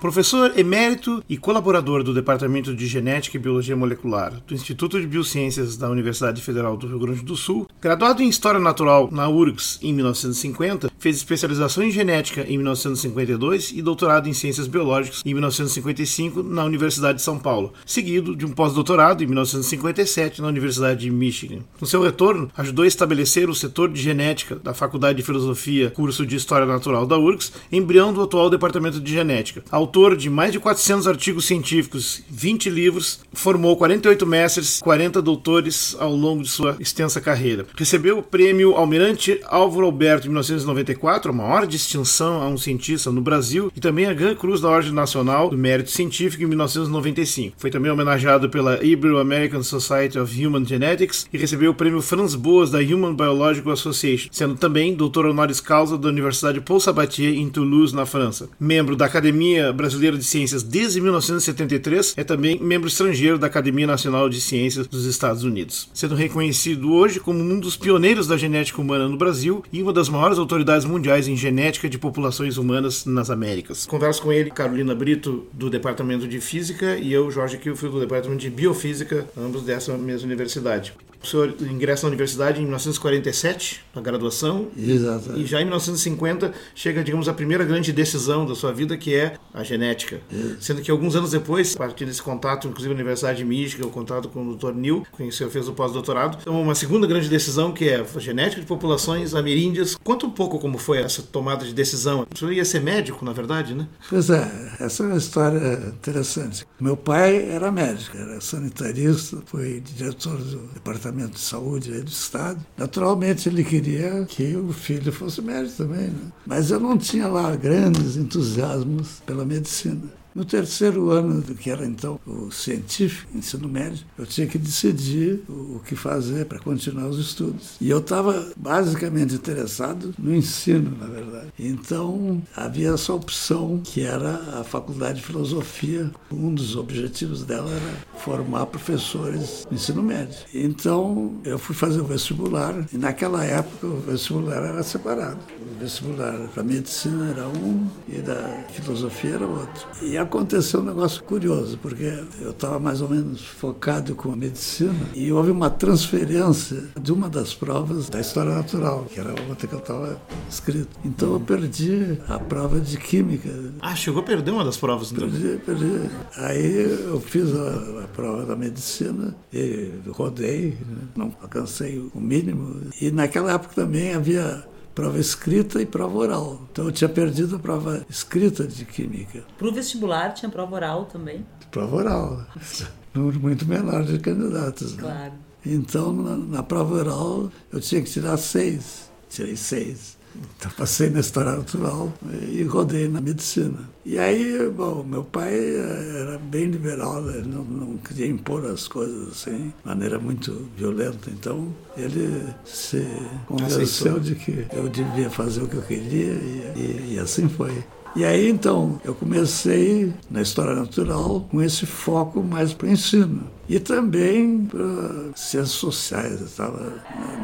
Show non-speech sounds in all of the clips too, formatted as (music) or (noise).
Professor emérito e colaborador do Departamento de Genética e Biologia Molecular do Instituto de Biociências da Universidade Federal do Rio Grande do Sul, graduado em História Natural na URGS em 1950, fez especialização em Genética em 1952 e doutorado em Ciências Biológicas em 1955 na Universidade de São Paulo, seguido de um pós-doutorado em 1957 na Universidade de Michigan. No seu retorno, ajudou a estabelecer o setor de Genética da Faculdade de Filosofia, curso de História Natural da URGS, embrião do atual Departamento de Genética autor de mais de 400 artigos científicos, 20 livros, formou 48 mestres, 40 doutores ao longo de sua extensa carreira. Recebeu o prêmio Almirante Álvaro Alberto em 1994, a maior distinção a um cientista no Brasil, e também a Gran Cruz da Ordem Nacional do Mérito Científico em 1995. Foi também homenageado pela Ibero-American Society of Human Genetics e recebeu o prêmio Franz Boas da Human Biological Association, sendo também doutor honoris causa da Universidade Paul Sabatier em Toulouse, na França. Membro da Academia Brasileira de Ciências desde 1973, é também membro estrangeiro da Academia Nacional de Ciências dos Estados Unidos, sendo reconhecido hoje como um dos pioneiros da genética humana no Brasil e uma das maiores autoridades mundiais em genética de populações humaas nas Américas. Converso com ele, Carolina Brito, do Departamento de Física, e eu, Jorge Kilfield, do Departamento de Biofísica, ambos dessa mesma universidade. O senhor ingressa na universidade em 1947, na graduação. Exato. E já em 1950 chega, digamos, a primeira grande decisão da sua vida, que é a genética. Sendo que alguns anos depois, a partir desse contato, inclusive na Universidade de Michigan, o contato com o Dr. Neil, com quem o senhor fez o pós-doutorado, então uma segunda grande decisão, que é a genética de populações ameríndias. Conta um pouco como foi essa tomada de decisão. O senhor ia ser médico, na verdade, né? Pois é, essa é uma história interessante. Meu pai era médico, era sanitarista, foi diretor do departamento de saúde do Estado. Naturalmente, ele queria que o filho fosse médico também, né? Mas eu não tinha lá grandes entusiasmos pela medicina. No terceiro ano do que era então o científico, ensino médio, eu tinha que decidir o que fazer para continuar os estudos. E eu estava basicamente interessado no ensino, na verdade. Então havia essa opção que era a faculdade de filosofia. Um dos objetivos dela era formar professores no ensino médio. Então eu fui fazer o vestibular e naquela época o vestibular era separado. O vestibular para medicina era um e da filosofia era outro. E aconteceu um negócio curioso, porque eu estava mais ou menos focado com a medicina e houve uma transferência de uma das provas da história natural, que era outra que eu estava escrito. Então eu perdi a prova de química. Ah, chegou a perder uma das provas, então? Perdi, perdi. Aí eu fiz a, a prova da medicina e rodei, né? não alcancei o mínimo. E naquela época também havia prova escrita e prova oral. Então eu tinha perdido a prova escrita de química. Para o vestibular tinha prova oral também? Prova oral. (laughs) Número muito menor de candidatos. Né? Claro. Então na, na prova oral eu tinha que tirar seis. Tirei seis. Então passei na história natural e rodei na medicina. E aí, bom, meu pai era bem liberal, ele não, não queria impor as coisas assim, de maneira muito violenta. Então ele se convenceu Aceitou. de que eu devia fazer o que eu queria e, e, e assim foi. E aí então eu comecei na história natural com esse foco mais para ensino e também para ciências sociais. Eu tava,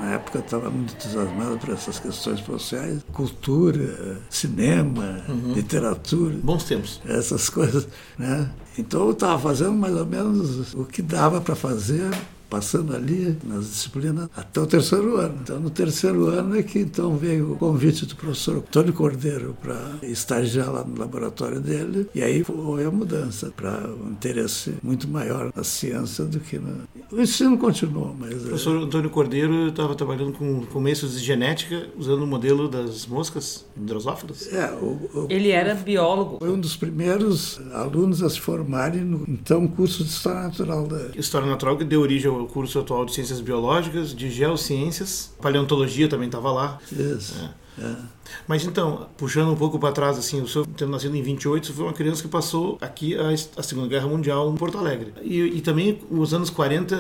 na época estava muito entusiasmado por essas questões sociais, cultura, cinema, uhum. literatura. Bons tempos. Essas coisas, né? Então eu estava fazendo mais ou menos o que dava para fazer passando ali nas disciplinas até o terceiro ano. Então, no terceiro ano é que então veio o convite do professor Antônio Cordeiro para estagiar lá no laboratório dele, e aí foi a mudança para um interesse muito maior na ciência do que na... O ensino continuou, mas... O professor Antônio Cordeiro estava trabalhando com começos de genética, usando o modelo das moscas drosófilas? É, o, o, Ele era biólogo. Foi um dos primeiros alunos a se formarem no então curso de História Natural. Da... História Natural que deu origem ao curso atual de Ciências Biológicas, de Geociências, Paleontologia também estava lá. Isso. É. É. Mas então, puxando um pouco para trás, assim, o senhor tendo nascido em 28, foi uma criança que passou aqui a, a Segunda Guerra Mundial em Porto Alegre. E, e, também, os anos 40,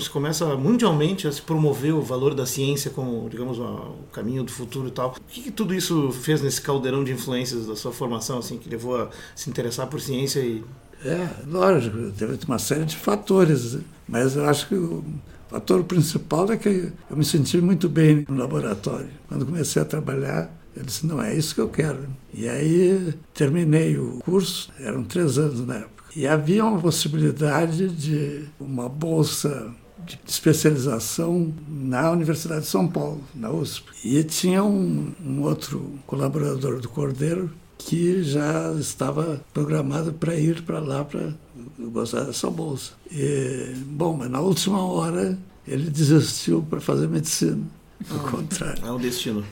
se começa mundialmente a se promover o valor da ciência como, digamos, o caminho do futuro e tal. O que, que, tudo isso fez nesse caldeirão de influências da sua formação, assim, que levou a se interessar por ciência e É, lógico, teve uma série de fatores, mas eu acho que o fator principal é que eu me senti muito bem no laboratório. Quando comecei a trabalhar, eu disse, não, é isso que eu quero. E aí terminei o curso, eram três anos na época. E havia uma possibilidade de uma bolsa de especialização na Universidade de São Paulo, na USP. E tinha um, um outro colaborador do Cordeiro que já estava programado para ir para lá para gostar dessa bolsa. E, bom, mas na última hora ele desistiu para fazer medicina, ao ah, contrário. É o destino.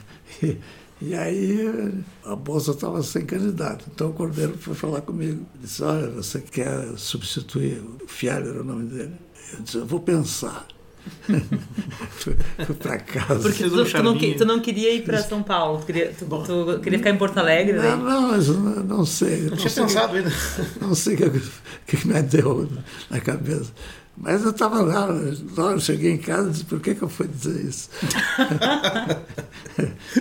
E, e aí a bolsa estava sem candidato. Então o Cordeiro foi falar comigo. Disse, olha, você quer substituir, o Fialho era o nome dele. Eu disse, eu vou pensar. Fui, para casa. Porque tu, tu, não, tu, não, queria ir para São Paulo, tu queria, tu, tu, queria ficar em Porto Alegre? Não, não, mas não, não sei. Não, tinha sei pensado ainda. Não sei o que, que me deu na cabeça. Mas eu estava lá, eu cheguei em casa e disse, por que, que eu fui dizer isso? (laughs)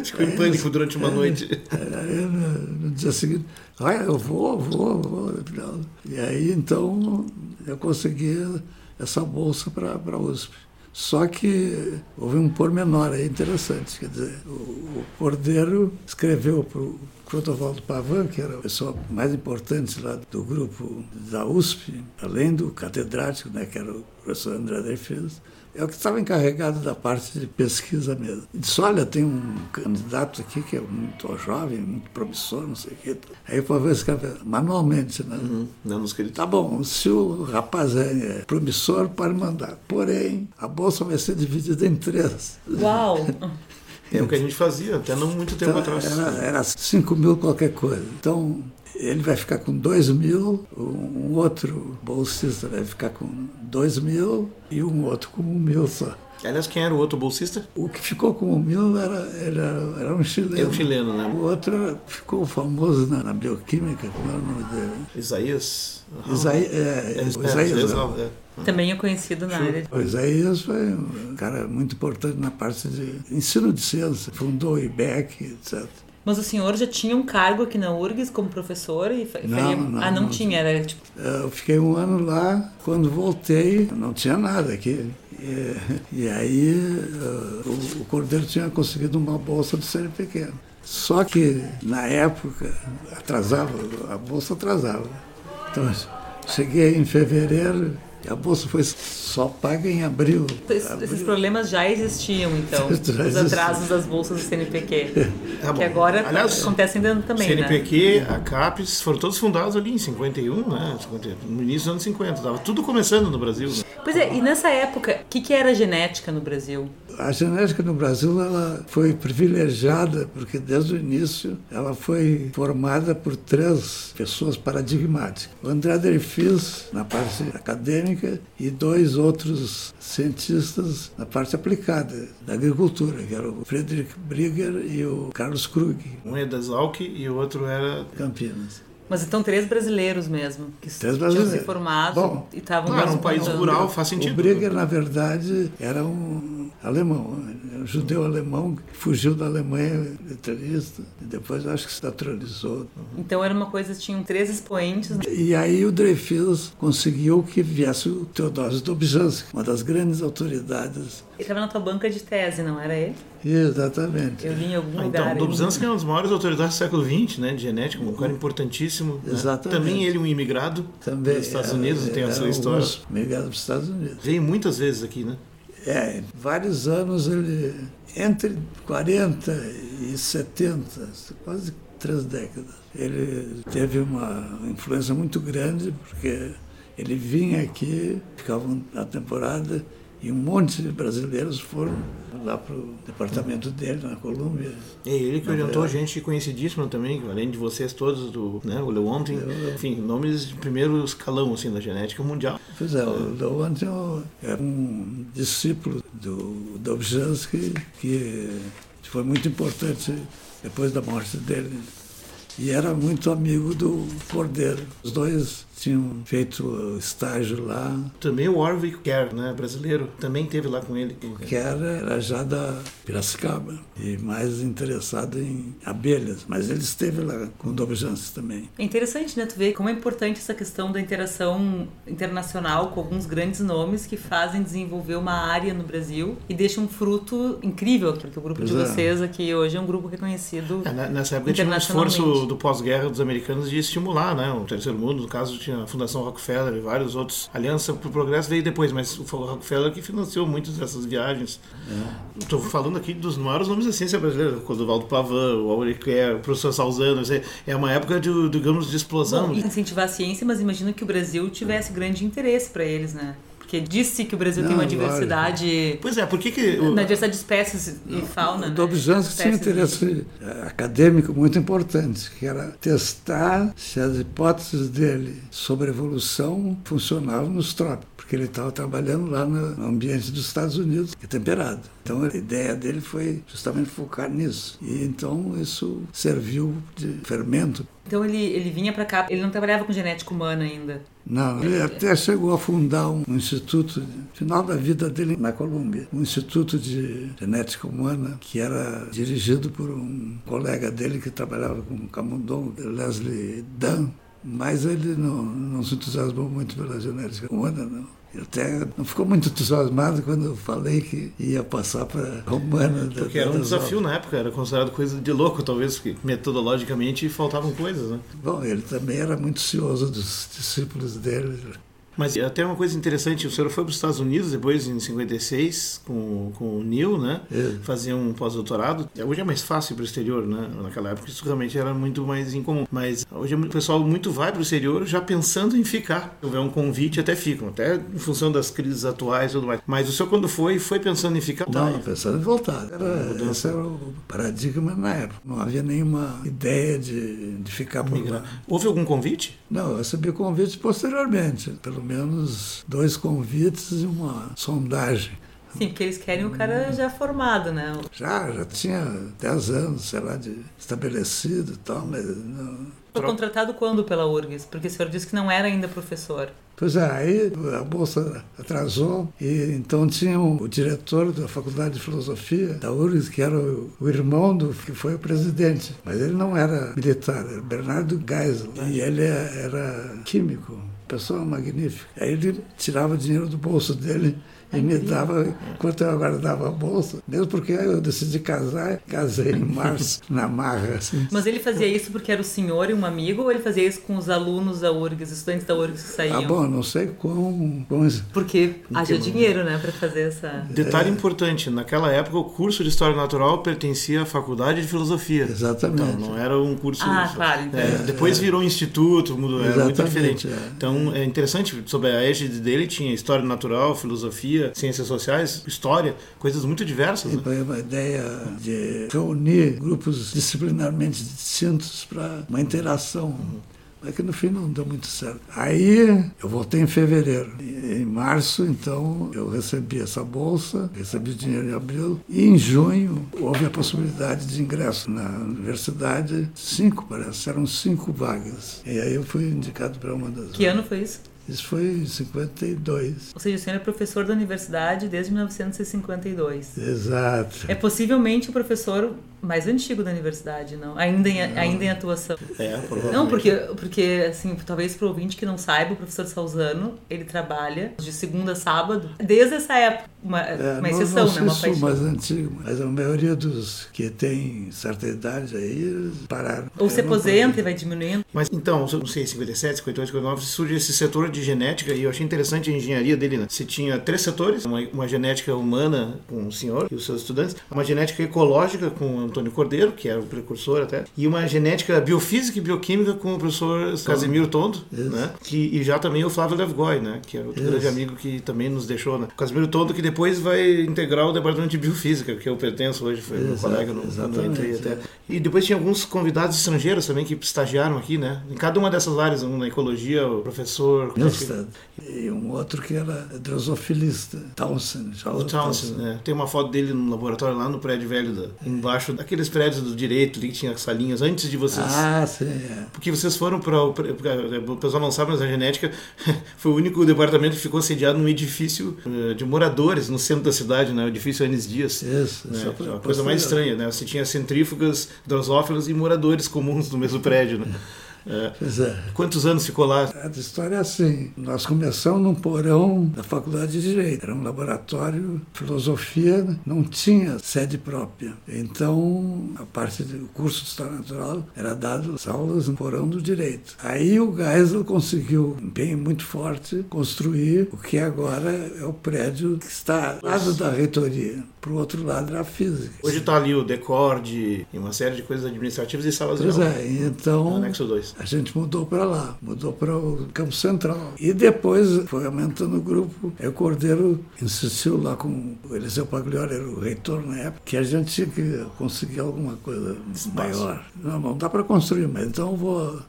Ficou em pânico durante uma noite. Aí, no, no dia seguinte, olha, eu vou, vou, vou. E aí, então, eu consegui essa bolsa para a USP. Só que houve um pormenor aí interessante, quer dizer, o, Cordeiro escreveu para o Clodovaldo Pavan, que era a pessoa mais importante lá do grupo da USP, além do catedrático, né, que era o professor André Dreyfus, é o que estava encarregado da parte de pesquisa mesmo. Ele disse, olha, tem um candidato aqui que é muito jovem, muito promissor, não sei o quê. Aí o Pavan escreveu manualmente, né? Uhum, não escrito. Tá bom, se o rapaz é promissor, pode mandar. Porém, a bolsa vai ser dividida em três. Uau! É o que a gente fazia até não muito tempo então, atrás. Era, era 5 mil qualquer coisa. Então, ele vai ficar com 2 mil, um outro bolsista vai ficar com 2 mil e um outro com 1 um mil só. Aliás, quem era o outro bolsista? O que ficou com o mil era, era, era um chileno. É um chileno, né? O outro ficou famoso na, na bioquímica, como era o nome dele? Isaías? Isaí, é, é, Isaías. É, Também é conhecido na área. O Isaías foi um cara muito importante na parte de ensino de ciência, fundou o IBEC, etc. Mas o senhor já tinha um cargo aqui na URGS como professor? E faria... não, não, ah, não, não tinha? Era tipo... Eu fiquei um ano lá, quando voltei, não tinha nada aqui. E, e aí uh, o, o Cordeiro tinha conseguido uma bolsa do CNPq. Só que, na época, atrasava, a bolsa atrasava. Então, cheguei em fevereiro, a bolsa foi só paga em abril. Esses abril. problemas já existiam, então, (laughs) os atrasos das bolsas do CNPq. (laughs) É que agora Aliás, acontecem também, CNPq, né? a CAPES, foram todos fundados ali em 51, né? no início dos anos 50. Estava tudo começando no Brasil. Né? Pois é, e nessa época, o que, que era genética no Brasil? A genética no Brasil ela foi privilegiada porque desde o início ela foi formada por três pessoas paradigmáticas. O André Dreyfus na parte acadêmica e dois outros cientistas na parte aplicada da agricultura, que era o Friedrich Brigger e o Carlos Krug. Um é da Zalc e o outro era Campinas. Mas então três brasileiros mesmo, que três tinham se formado Bom, e estavam... Era um país rural, faz sentido. O Brigger, na verdade, era um alemão, um judeu alemão que fugiu da Alemanha letrista e depois acho que se naturalizou. Então era uma coisa, tinham três expoentes. Né? E aí o Dreyfus conseguiu que viesse o Teodósio Dobzhansky, uma das grandes autoridades. Ele estava na tua banca de tese, não era ele? Exatamente. Eu li em algum ah, lugar. Então, Dobzhansky é uma das maiores autoridades do século XX, né, de genética, um cara importantíssimo. Né? Exatamente. Também ele um imigrado Também, dos Estados Unidos, tem a sua história. Imigrado dos Estados Unidos. Veio muitas vezes aqui, né? É, vários anos ele, entre 40 e 70, quase três décadas, ele teve uma influência muito grande, porque ele vinha aqui, ficava na temporada, e um monte de brasileiros foram lá para o departamento dele, na Colômbia. E ele que orientou gente conhecidíssima também, além de vocês todos, do, né, o Lewontin, enfim, nomes de primeiro escalão assim, da genética mundial. Pois é, o Lewontin é um discípulo do Dobzhansky que foi muito importante depois da morte dele. E era muito amigo do Cordeiro. Os dois tinham feito estágio lá. Também o Warwick Kerr, né, brasileiro, também teve lá com ele. O Kerr era já da Piracicaba e mais interessado em abelhas, mas ele esteve lá com o Dobjanski também. É interessante, né, tu ver como é importante essa questão da interação internacional com alguns grandes nomes que fazem desenvolver uma área no Brasil e deixam um fruto incrível, porque o grupo pois de é. vocês aqui hoje é um grupo reconhecido é, nessa época tinha um esforço do pós-guerra dos americanos de estimular, né, o terceiro mundo, no caso tinha tinha a Fundação Rockefeller e vários outros. Aliança para o Progresso veio depois, mas o Rockefeller que financiou muitas dessas viagens. Estou é. falando aqui dos maiores nomes da ciência brasileira, o Clodovaldo Pavan, o Auriquer, o professor Salzano. É uma época de, digamos, de explosão. Bom, incentivar a ciência, mas imagino que o Brasil tivesse grande interesse para eles, né? Porque disse que o Brasil não, tem uma diversidade. Lógico. Pois é, por que que. O... Na diversidade de espécies e fauna. O né? Dobzhansky tinha interesse eh, acadêmico muito importante, que era testar se as hipóteses dele sobre evolução funcionavam nos trópicos porque ele estava trabalhando lá no ambiente dos Estados Unidos, que é temperado. Então a ideia dele foi justamente focar nisso. E então isso serviu de fermento. Então ele, ele vinha para cá, ele não trabalhava com genética humana ainda? Não, ele até chegou a fundar um instituto, final da vida dele na Colômbia, um instituto de genética humana que era dirigido por um colega dele que trabalhava com Camundongo, Leslie Dunn, mas ele não, não se entusiasmou muito pela genética humana, não. Ele até não ficou muito entusiasmado quando eu falei que ia passar para romana. Porque era um desafio na época, era considerado coisa de louco, talvez, que metodologicamente faltavam coisas. Né? Bom, ele também era muito cioso dos discípulos dele. Mas até uma coisa interessante, o senhor foi para os Estados Unidos depois, em 56, com, com o Neil, né? É. Fazia um pós-doutorado. Hoje é mais fácil para o exterior, né? Naquela época isso realmente era muito mais incomum. Mas hoje o pessoal muito vai para o exterior já pensando em ficar. Se houver um convite, até ficam, até em função das crises atuais e tudo mais. Mas o senhor, quando foi, foi pensando em ficar? Não, pensando em voltar. Era, esse era o paradigma na época. Não havia nenhuma ideia de, de ficar por lá. Houve algum convite? Não, eu recebi convite posteriormente, pelo pelo menos dois convites e uma sondagem. Sim, porque eles querem o cara já formado, né? Já, já tinha 10 anos, sei lá, de estabelecido e tal, mas não... Foi contratado quando pela URGS? Porque o senhor disse que não era ainda professor. Pois é, aí a bolsa atrasou e então tinha o diretor da Faculdade de Filosofia da URGS, que era o, o irmão do que foi o presidente, mas ele não era militar, era Bernardo Geisel, e ele era químico pessoa magnífica. Aí ele tirava dinheiro do bolso dele e me dava, enquanto eu guardava a bolsa, mesmo porque eu decidi casar, casei em março, (laughs) na marra. Assim. Mas ele fazia isso porque era o senhor e um amigo, ou ele fazia isso com os alunos da URGS, estudantes da URGS que saíam? Ah, bom, não sei como. como porque haja dinheiro, né, para fazer essa. Detalhe é. importante: naquela época o curso de História Natural pertencia à Faculdade de Filosofia. Exatamente. Então não era um curso. Ah, claro. É, depois virou instituto, mudou, era muito diferente. É. Então é interessante, sobre a égide dele tinha História Natural, Filosofia ciências sociais, história, coisas muito diversas. Né? Foi uma ideia de reunir grupos disciplinarmente distintos para uma interação. Uhum. Mas que no fim não deu muito certo. Aí eu voltei em fevereiro. Em março, então, eu recebi essa bolsa, recebi dinheiro em abril. E em junho houve a possibilidade de ingresso na universidade. Cinco, parece, eram cinco vagas. E aí eu fui indicado para uma das. Que ano foi isso? Isso foi em 52. Ou seja, o senhor é professor da universidade desde 1952. Exato. É possivelmente o professor mais antigo da universidade, não? Ainda em, não. ainda em atuação. É, provavelmente. Não, porque, porque assim, talvez para o ouvinte que não saiba, o professor Salzano, ele trabalha de segunda a sábado, desde essa época, uma, é, uma exceção, não, né? Uma paixão. mais antigo, mas a maioria dos que tem certa idade aí pararam. Ou se aposenta e vai diminuindo. Mas então, não sei, 57, 58, 59, surge esse setor de genética e eu achei interessante a engenharia dele, né? Você tinha três setores, uma, uma genética humana com o senhor e os seus estudantes, uma genética ecológica com Antônio Cordeiro, que era o precursor até, e uma genética biofísica e bioquímica com o professor Casimiro Tondo, né? Que, e já também o Flávio Levgoy, né? Que era outro Isso. grande amigo que também nos deixou, né? O Casimiro Tondo que depois vai integrar o departamento de biofísica, que eu pertenço hoje, foi meu colega no, no entrei até. E depois tinha alguns convidados estrangeiros também que estagiaram aqui, né? Em cada uma dessas áreas, na ecologia, o professor E um outro que era drosofilista, Townsend. O Townsend, né? Tem uma foto dele no laboratório lá no prédio velho, da, embaixo daqueles prédios do direito ali que tinha salinhas antes de vocês. Ah, sim. É. Porque vocês foram para. O pessoal não sabe, mas a genética (laughs) foi o único departamento que ficou sediado num edifício eh, de moradores no centro da cidade, né? O edifício Anis Dias. Isso, né? isso é uma coisa mais estranha, né? Você tinha centrífugas, drosófilas e moradores comuns no mesmo prédio, né? (laughs) É. Pois é. Quantos anos ficou lá? A história é assim. Nós começamos num porão da Faculdade de Direito. Era um laboratório, filosofia, não tinha sede própria. Então, a parte do curso de História Natural era dado as aulas no porão do Direito. Aí o Geisel conseguiu, bem muito forte, construir o que agora é o prédio que está ao lado da reitoria. Para o outro lado era a física. Hoje está ali o Decorde e uma série de coisas administrativas e salas pois de aula. Pois é, então... Anexo 2 a gente mudou para lá, mudou para o Campo Central. E depois foi aumentando o grupo. Aí o Cordeiro insistiu lá com o Eliseu Pagliori, era o reitor na época, que a gente tinha que conseguir alguma coisa Espaço. maior. Não, não dá para construir, mas então vou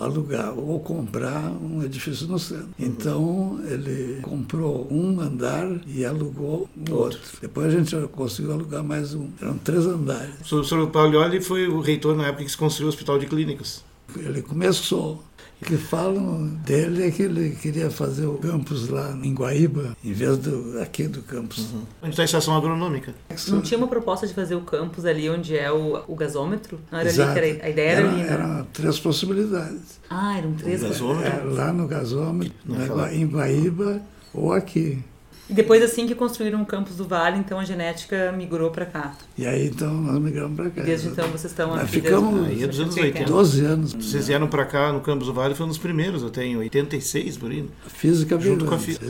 alugar ou comprar um edifício no centro. Uhum. Então ele comprou um andar e alugou outro. outro. Depois a gente conseguiu alugar mais um. Eram três andares. O senhor Paglioli foi o reitor na época que se construiu o Hospital de Clínicas. Ele começou. O que falam dele é que ele queria fazer o campus lá em Guaíba, em vez do aqui do campus. Uhum. Onde está a estação agronômica? Não tinha uma proposta de fazer o campus ali onde é o, o gasômetro? Não era Exato. ali que era, a ideia era, era ali? Né? Eram três possibilidades. Ah, eram três possibilidades. Lá no gasômetro, na, em Guaíba ou aqui. E depois assim que construíram o campus do Vale, então a genética migrou para cá. E aí então nós migramos para cá. E desde então vocês estão aqui. ficamos desde, aí é dos anos 80. 12 anos. Vocês vieram para cá no campus do Vale, foi um dos primeiros, eu tenho 86 por aí. A física veio Junto com a, física.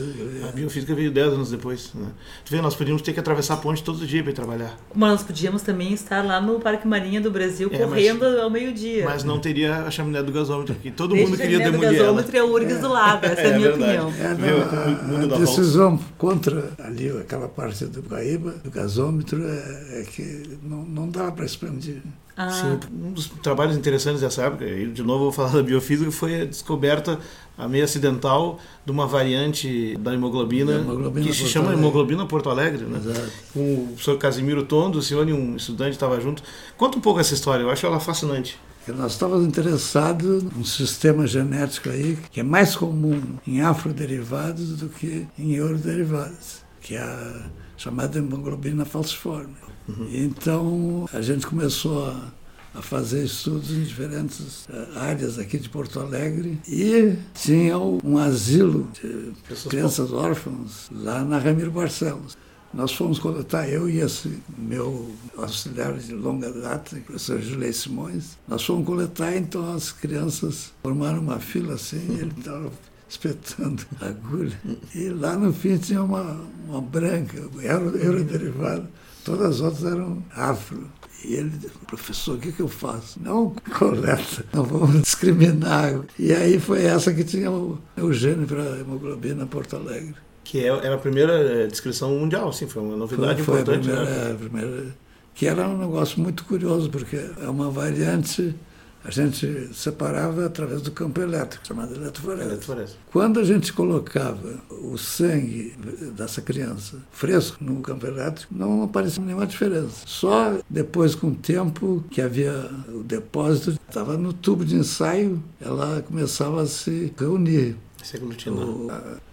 a biofísica veio 10 anos depois. Né? Tu vê, nós podíamos ter que atravessar a ponte todo dia para ir trabalhar. Mas nós podíamos também estar lá no Parque Marinha do Brasil é, correndo mas, ao meio-dia. Mas não teria a chaminé do gasômetro aqui. Todo mundo queria demolir ela. O gasômetro é o URGS é. do lado, essa é, é a minha verdade. opinião. É, não, a, a decisão contra ali aquela parte do Guaíba, do gasômetro, é, é que não, não dá para expandir. Ah. Sim, um dos trabalhos interessantes dessa época, e de novo vou falar da biofísica, foi a descoberta a meio acidental de uma variante da hemoglobina, hemoglobina que se chama Alegre. hemoglobina Porto Alegre, né? Exato. Com o professor Casimiro Tondo, o senhor e um estudante estava junto. Conta um pouco essa história, eu acho ela fascinante. Nós estávamos interessados num sistema genético aí que é mais comum em afroderivados do que em euroderivados que é a chamada hemoglobina falciforme. Uhum. Então a gente começou a, a, fazer estudos em diferentes uh, áreas aqui de Porto Alegre e tinha um asilo de crianças órfãs lá na Ramiro Barcelos. Nós fomos coletar, eu e esse meu auxiliar de longa data, o professor Julei Simões, nós fomos coletar, então as crianças formaram uma fila assim, e ele estava espetando a agulha. E lá no fim tinha uma, uma branca, era, era derivado, todas as outras eram afro. E ele disse, professor, o que, que eu faço? Não coleta, não vamos discriminar. E aí foi essa que tinha o, o gene para hemoglobina Porto Alegre. Que é, era a primeira eh, descrição mundial, sim, foi uma novidade foi, foi importante. A primeira, né? a primeira, que era um negócio muito curioso, porque é uma variante a gente separava através do campo elétrico, chamado eletroforese. Quando a gente colocava o sangue dessa criança fresco no campo elétrico, não aparecia nenhuma diferença. Só depois, com o tempo que havia o depósito, estava no tubo de ensaio, ela começava a se reunir. Se aglutinar. O, a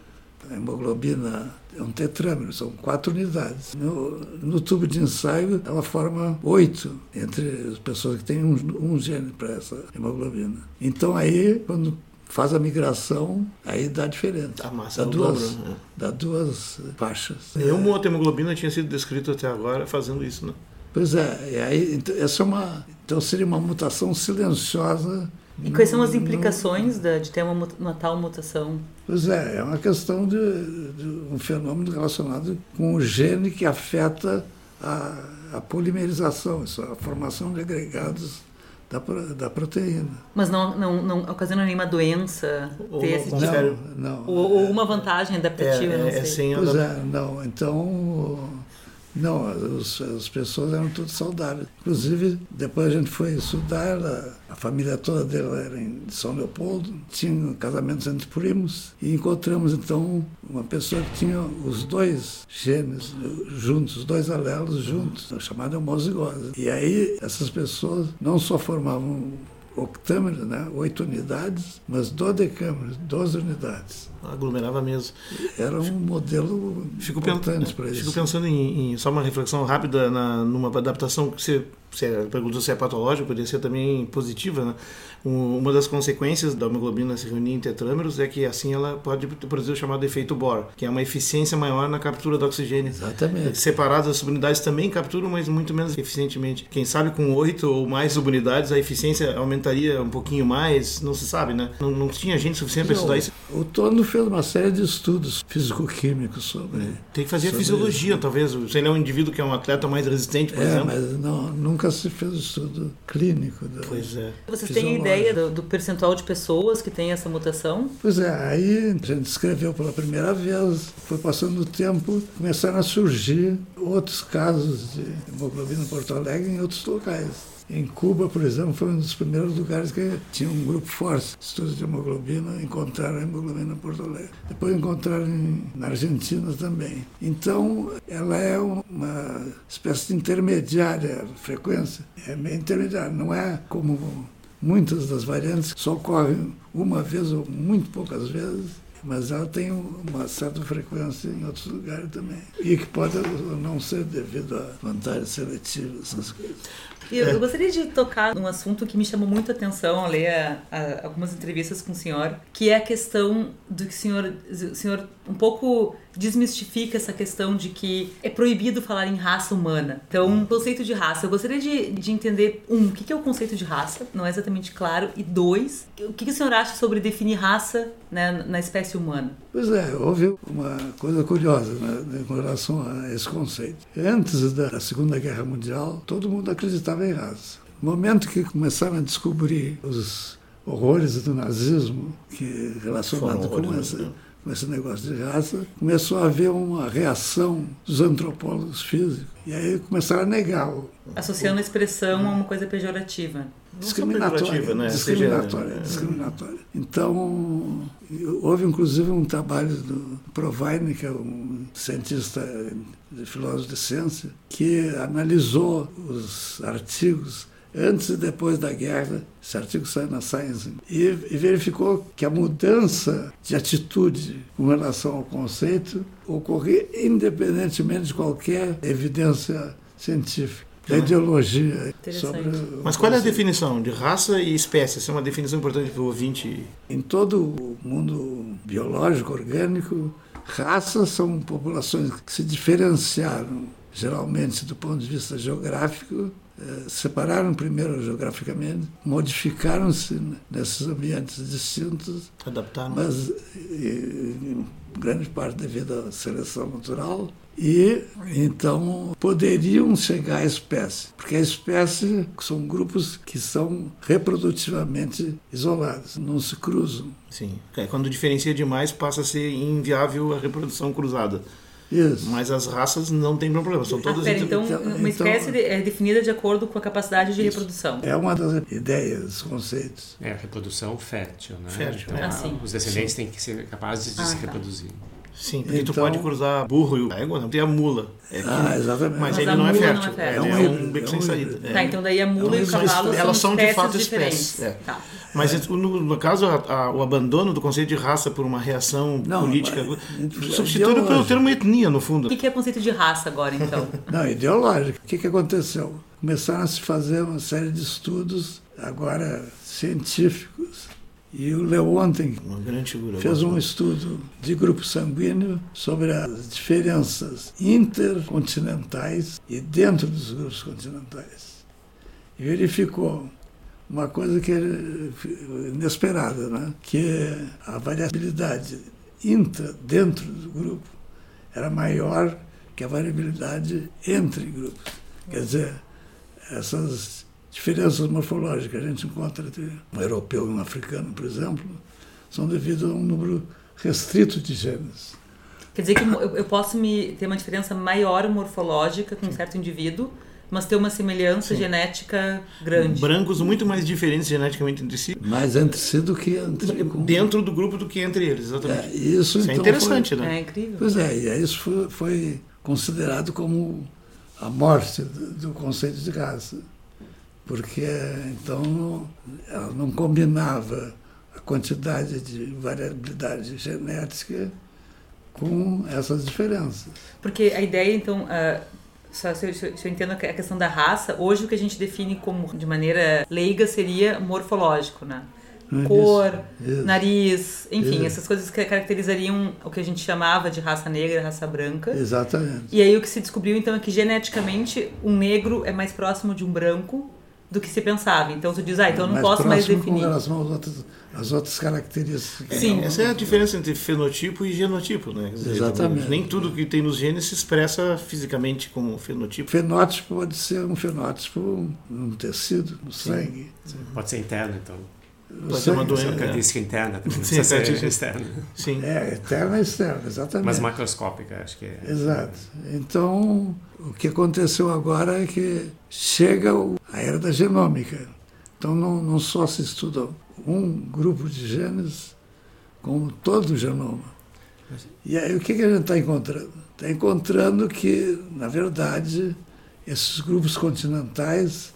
hemoglobina é um tetrâmero, são quatro unidades. No, no, tubo de ensaio, ela forma oito entre as pessoas que têm um, um gene para essa hemoglobina. Então, aí, quando faz a migração, aí dá diferente. A massa dá duas, né? Dá duas faixas. Nenhuma outra hemoglobina tinha sido descrita até agora fazendo isso, né? Pois é, e aí, então, essa é uma, então seria uma mutação silenciosa e quais são as implicações de, de ter uma, uma, tal mutação? Pois é, é uma questão de, de, um fenômeno relacionado com o gene que afeta a, a polimerização, a formação de agregados da, da proteína. Mas não, não, não ocasiona nenhuma doença ou ter esse tipo? Não, não. Ou, ou, uma vantagem adaptativa, é, não é, sei. É sem pois é, não. Então, Não, as, as pessoas eram todas saudáveis. Inclusive, depois a gente foi estudar, a, a família toda dele era em São Leopoldo, tinha casamentos entre primos, e encontramos então uma pessoa que tinha os dois genes juntos, os dois alelos juntos, chamada homozigose. E aí essas pessoas não só formavam octâmeros, né? oito unidades, mas dodecâmeros, 12 unidades. Aglomerava mesmo. Era um modelo fico importante para isso. Fico pensando em, em, só uma reflexão rápida na, numa adaptação que você, você perguntou se é patológica, poderia ser também positiva, né? uma das consequências da hemoglobina se reunir em tetrâmeros é que assim ela pode produzir o chamado efeito Bohr, que é uma eficiência maior na captura do oxigênio. Exatamente. Separadas as subunidades também capturam, mas muito menos eficientemente. Quem sabe com oito ou mais subunidades a eficiência aumentaria um pouquinho mais, não se sabe, né? Não, não tinha gente suficiente para estudar isso. O Tono fez uma série de estudos físico-químicos sobre. Tem que fazer fisiologia, isso. talvez. Se ele é um indivíduo que é um atleta mais resistente, por é, exemplo. Mas não, nunca se fez estudo clínico. Da pois é. Vocês têm ideia do, do, percentual de pessoas que tem essa mutação? Pois é, aí a gente escreveu pela primeira vez, foi passando o tempo, começaram a surgir outros casos de hemoglobina Porto Alegre em outros locais. Em Cuba, por exemplo, foi um dos primeiros lugares que tinha um grupo forte estudos de hemoglobina, encontraram hemoglobina em Porto Alegre. Depois encontraram na Argentina também. Então, ela é uma espécie de intermediária frequência, é meio intermediária, não é como muitas das variantes que só ocorrem uma vez ou muito poucas vezes, mas ela tem uma certa frequência em outros lugares também. E que pode não ser devido a vantagens seletivas, essas coisas. Eu, eu, gostaria de tocar num assunto que me chamou muito a atenção ao ler algumas entrevistas com o senhor, que é a questão do que o senhor, o senhor um pouco desmistifica essa questão de que é proibido falar em raça humana. Então, um conceito de raça. Eu gostaria de, de entender, um, o que é o conceito de raça? Não é exatamente claro. E dois, o que o senhor acha sobre definir raça né, na espécie humana? Pois é, houve uma coisa curiosa né, com relação a esse conceito. Antes da Segunda Guerra Mundial, todo mundo acreditava em raça. No momento que começaram a descobrir os horrores do nazismo, que relacionado com essa né? com esse negócio de raça, começou a haver uma reação dos antropólogos físicos. E aí começaram a negar. O, Associando o, a expressão a uma coisa pejorativa. Discriminatória. Né? Discriminatória, Seja, discriminatória. Então, houve inclusive um trabalho do Provine, que é um cientista, filósofo de ciência, que analisou os artigos antes e depois da guerra, esse artigo saiu na Science, e, e verificou que a mudança de atitude com relação ao conceito ocorria independentemente de qualquer evidência científica da ideologia sobre Mas qual é a definição de raça e espécie? Essa é uma definição importante para o ouvinte. Em todo o mundo biológico, orgânico, raças são populações que se diferenciaram, geralmente do ponto de vista geográfico, eh, separaram primeiro geograficamente, modificaram-se nesses ambientes distintos, adaptaram, mas em grande parte devido à seleção natural e então poderiam chegar à espécie, porque a espécie são grupos que são reprodutivamente isolados, não se cruzam. Sim, é, quando diferencia demais passa a ser inviável a reprodução cruzada. Isso. Mas as raças não têm problema, são todas... Ah, pera, então, então, uma espécie então, é definida de acordo com a capacidade de isso. reprodução. É uma das ideias, conceitos. É a reprodução fértil, né? Fértil, então, ah, Os descendentes sim. têm que ser capazes de ah, se tá. reproduzir. Sim, porque então, tu pode cruzar burro e o égua, não tem a mula. É ah, exatamente. Mas, mas ele não é, fértil. não é fértil. É, é um, beco é um sem saída. É. Tá, então daí a mula é e o cavalo Elas são, de fato espécies. É. Tá. Mas no, no caso, a, a, o abandono do conceito de raça por uma reação não, política (laughs) substituído pelo termo etnia, no fundo. O que é conceito de raça agora, então? (laughs) não, ideológico. O que, que aconteceu? Começaram a se fazer uma série de estudos, agora científicos, e o Leonten fez um estudo de grupo sanguíneo sobre as diferenças intercontinentais e dentro dos grupos continentais. E verificou uma coisa que é inesperada, né? que a variabilidade intra, dentro do grupo, era maior que a variabilidade entre grupos. Quer dizer, essas diferenças morfológicas que a gente encontra entre um europeu e um africano, por exemplo, são devido a um número restrito de genes. Quer dizer que eu posso me ter uma diferença maior morfológica com um certo indivíduo, mas ter uma semelhança Sim. genética grande. Brancos muito mais diferentes geneticamente entre si. Mais entre si do que entre dentro do grupo do que entre eles, exatamente. É, isso, isso é então, é interessante, foi... né? É incrível. Pois é, e isso foi, foi considerado como a morte do, do conceito de raça, porque então ela não combinava a quantidade de variabilidade genética com essas diferenças. Porque a ideia, então, uh, só se eu, se eu, entendo a questão da raça, hoje o que a gente define como de maneira leiga seria morfológico, né? Cor, isso, isso, nariz, enfim, isso. essas coisas que caracterizariam o que a gente chamava de raça negra, raça branca. Exatamente. E aí o que se descobriu então é que geneticamente um negro é mais próximo de um branco do que se pensava. Então tu diz, ah, então eu não mais posso mais definir. Com relação às outras, às outras características. Sim. Essa é a diferença entre fenotipo e genotipo, né? Dizer, Exatamente. Nem tudo que tem nos genes se expressa fisicamente como fenotipo. Fenótipo pode ser um fenótipo no tecido, no Sim. sangue. Sim. Pode ser interno, então. Pode ser uma doença. Uma característica interna também. Sim, ser externa. Sim. É, interna e externa, exatamente. Mas macroscópica, acho que é. Exato. Então, o que aconteceu agora é que chega a era da genômica. Então, não, não só se estuda um grupo de genes, como todo o genoma. E aí, o que, que a gente está encontrando? Está encontrando que, na verdade, esses grupos continentais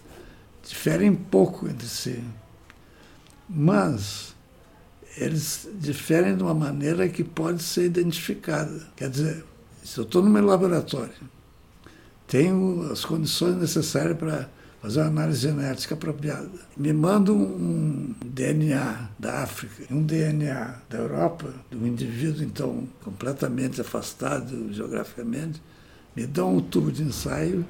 diferem pouco entre si mas eles diferem de uma maneira que pode ser identificada. Quer dizer, se eu estou no meu laboratório, tenho as condições necessárias para fazer uma análise genética apropriada, me mandam um DNA da África, um DNA da Europa, de um indivíduo, então, completamente afastado geograficamente, me dão um tubo de ensaio,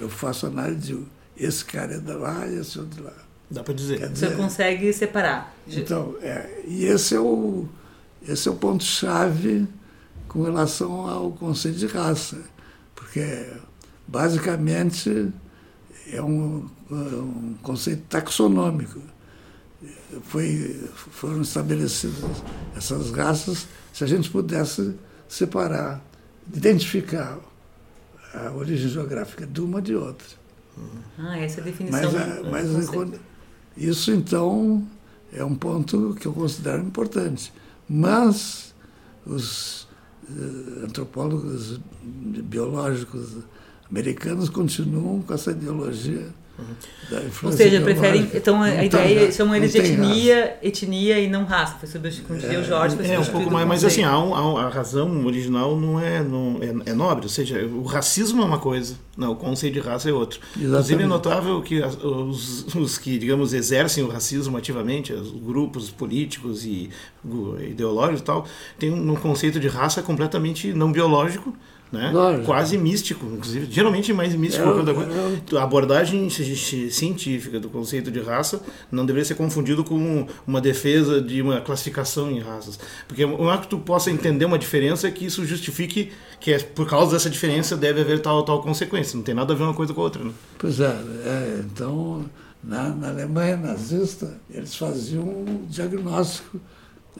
eu faço análise de esse cara é de lá e esse outro de lá. Dá para dizer. Quer dizer. Você consegue separar. Então, é, e esse é o, esse é o ponto-chave com relação ao conceito de raça, porque basicamente é um, um conceito taxonômico. Foi, foram estabelecidas essas raças se a gente pudesse separar, identificar a origem geográfica de uma de outra. Ah, essa é a definição. Mas, mas isso, então, é um ponto que eu considero importante. Mas os uh, antropólogos biológicos americanos continuam com essa ideologia ou seja, preferem. Então a ideia chamam eles de etnia, etnia e não raça. Foi é, o Jorge. Foi é um pouco mais, mas assim, a, razão original não é, não é, é, nobre. Ou seja, o racismo é uma coisa, não, o conceito de raça é outro. Exatamente. Inclusive é notável que os, os, que, digamos, exercem o racismo ativamente, os grupos políticos e ideológicos e tal, tem um, um conceito de raça completamente não biológico né? quase místico, inclusive, geralmente mais místico. É, é, a abordagem científica do conceito de raça não deveria ser confundido com uma defesa de uma classificação em raças, porque não é que tu possa entender uma diferença que isso justifique que é por causa dessa diferença deve haver tal tal consequência. Não tem nada a ver uma coisa com a outra. Né? Pois é, é então na, na Alemanha nazista eles faziam um diagnóstico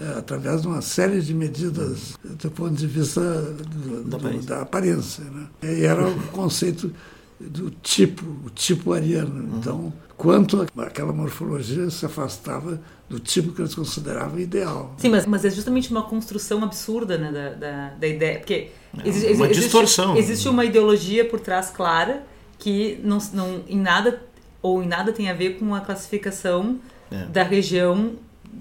é, através de uma série de medidas do ponto de vista do, da, do, aparência. da aparência. Né? E era o conceito do tipo, o tipo ariano. Uhum. Então, quanto aquela morfologia se afastava do tipo que eles consideravam ideal. Sim, mas, mas é justamente uma construção absurda né, da, da, da ideia. Porque é existe, uma existe, distorção. Existe uma ideologia por trás clara que não, não em nada ou em nada tem a ver com a classificação é. da região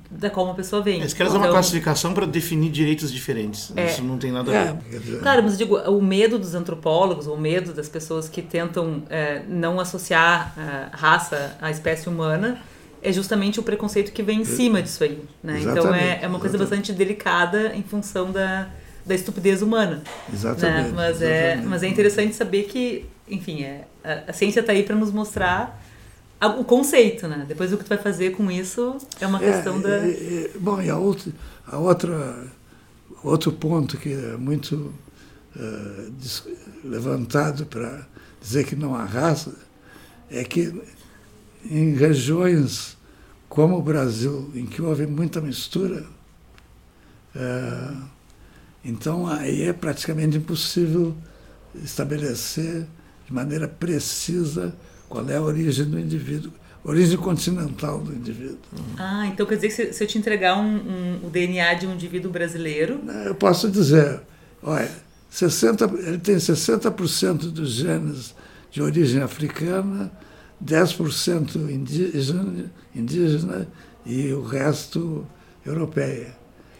da qual uma pessoa vem. Eles querem então, uma classificação para definir direitos diferentes. É, Isso não tem nada a ver. É, claro, mas eu digo, o medo dos antropólogos, o medo das pessoas que tentam é, não associar a raça à espécie humana é justamente o preconceito que vem em cima disso aí. Né? Então é, é uma coisa exatamente. bastante delicada em função da, da estupidez humana. Exatamente. Né? Mas, exatamente. É, mas é interessante saber que, enfim, é, a, a ciência está aí para nos mostrar o conceito, né? Depois o que tu vai fazer com isso é uma é, questão da. É, é, bom, e a outra, a outra, outro ponto que é muito uh, levantado para dizer que não há raça é que em regiões como o Brasil, em que houve muita mistura, uh, Então aí é praticamente impossível estabelecer de maneira precisa qual é a origem do indivíduo, origem continental do indivíduo. Ah, então quer dizer que se, se eu te entregar um, um, o DNA de um indivíduo brasileiro. Eu posso dizer, olha, 60, ele tem 60% dos genes de origem africana, 10% indígena, indígena e o resto europeia.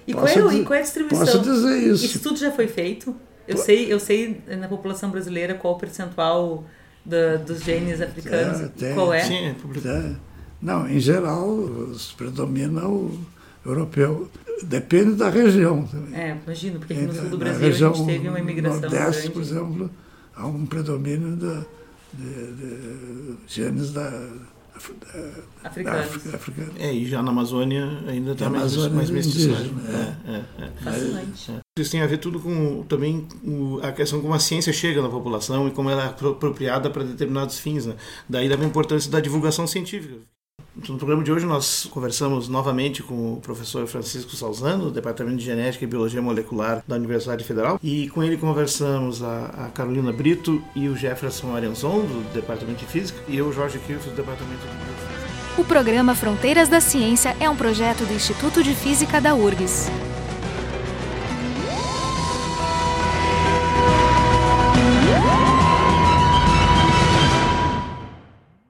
E qual, é, e qual é a distribuição? Posso dizer isso. Isso tudo já foi feito? Eu sei, eu sei na população brasileira qual o percentual da, dos genes africanos. Tem, qual é? Sim, é. Não, em geral, predomina o europeu. Depende da região também. É, imagino, porque aqui no sul do Brasil região, a gente teve uma imigração Nordeste, grande. por exemplo, há um predomínio da, de, de genes da, africanos. África, africana. É, e já na Amazônia ainda está mais, mais mestiçado. indígena, É, é, é. Fascinante. Isso tem a ver tudo com também a questão como a ciência chega na população e como ela é apro- apropriada para determinados fins. Né? Daí leva a importância da divulgação científica. Então, No programa de hoje nós conversamos novamente com o professor Francisco Salzano, do Departamento de Genética e Biologia Molecular da Universidade Federal, e com ele conversamos a, a Carolina Brito e o Jefferson Arenzon, do Departamento de Física, e eu, Jorge Kilf, do Departamento de Biofísica. O programa Fronteiras da Ciência é um projeto do Instituto de Física da URGS.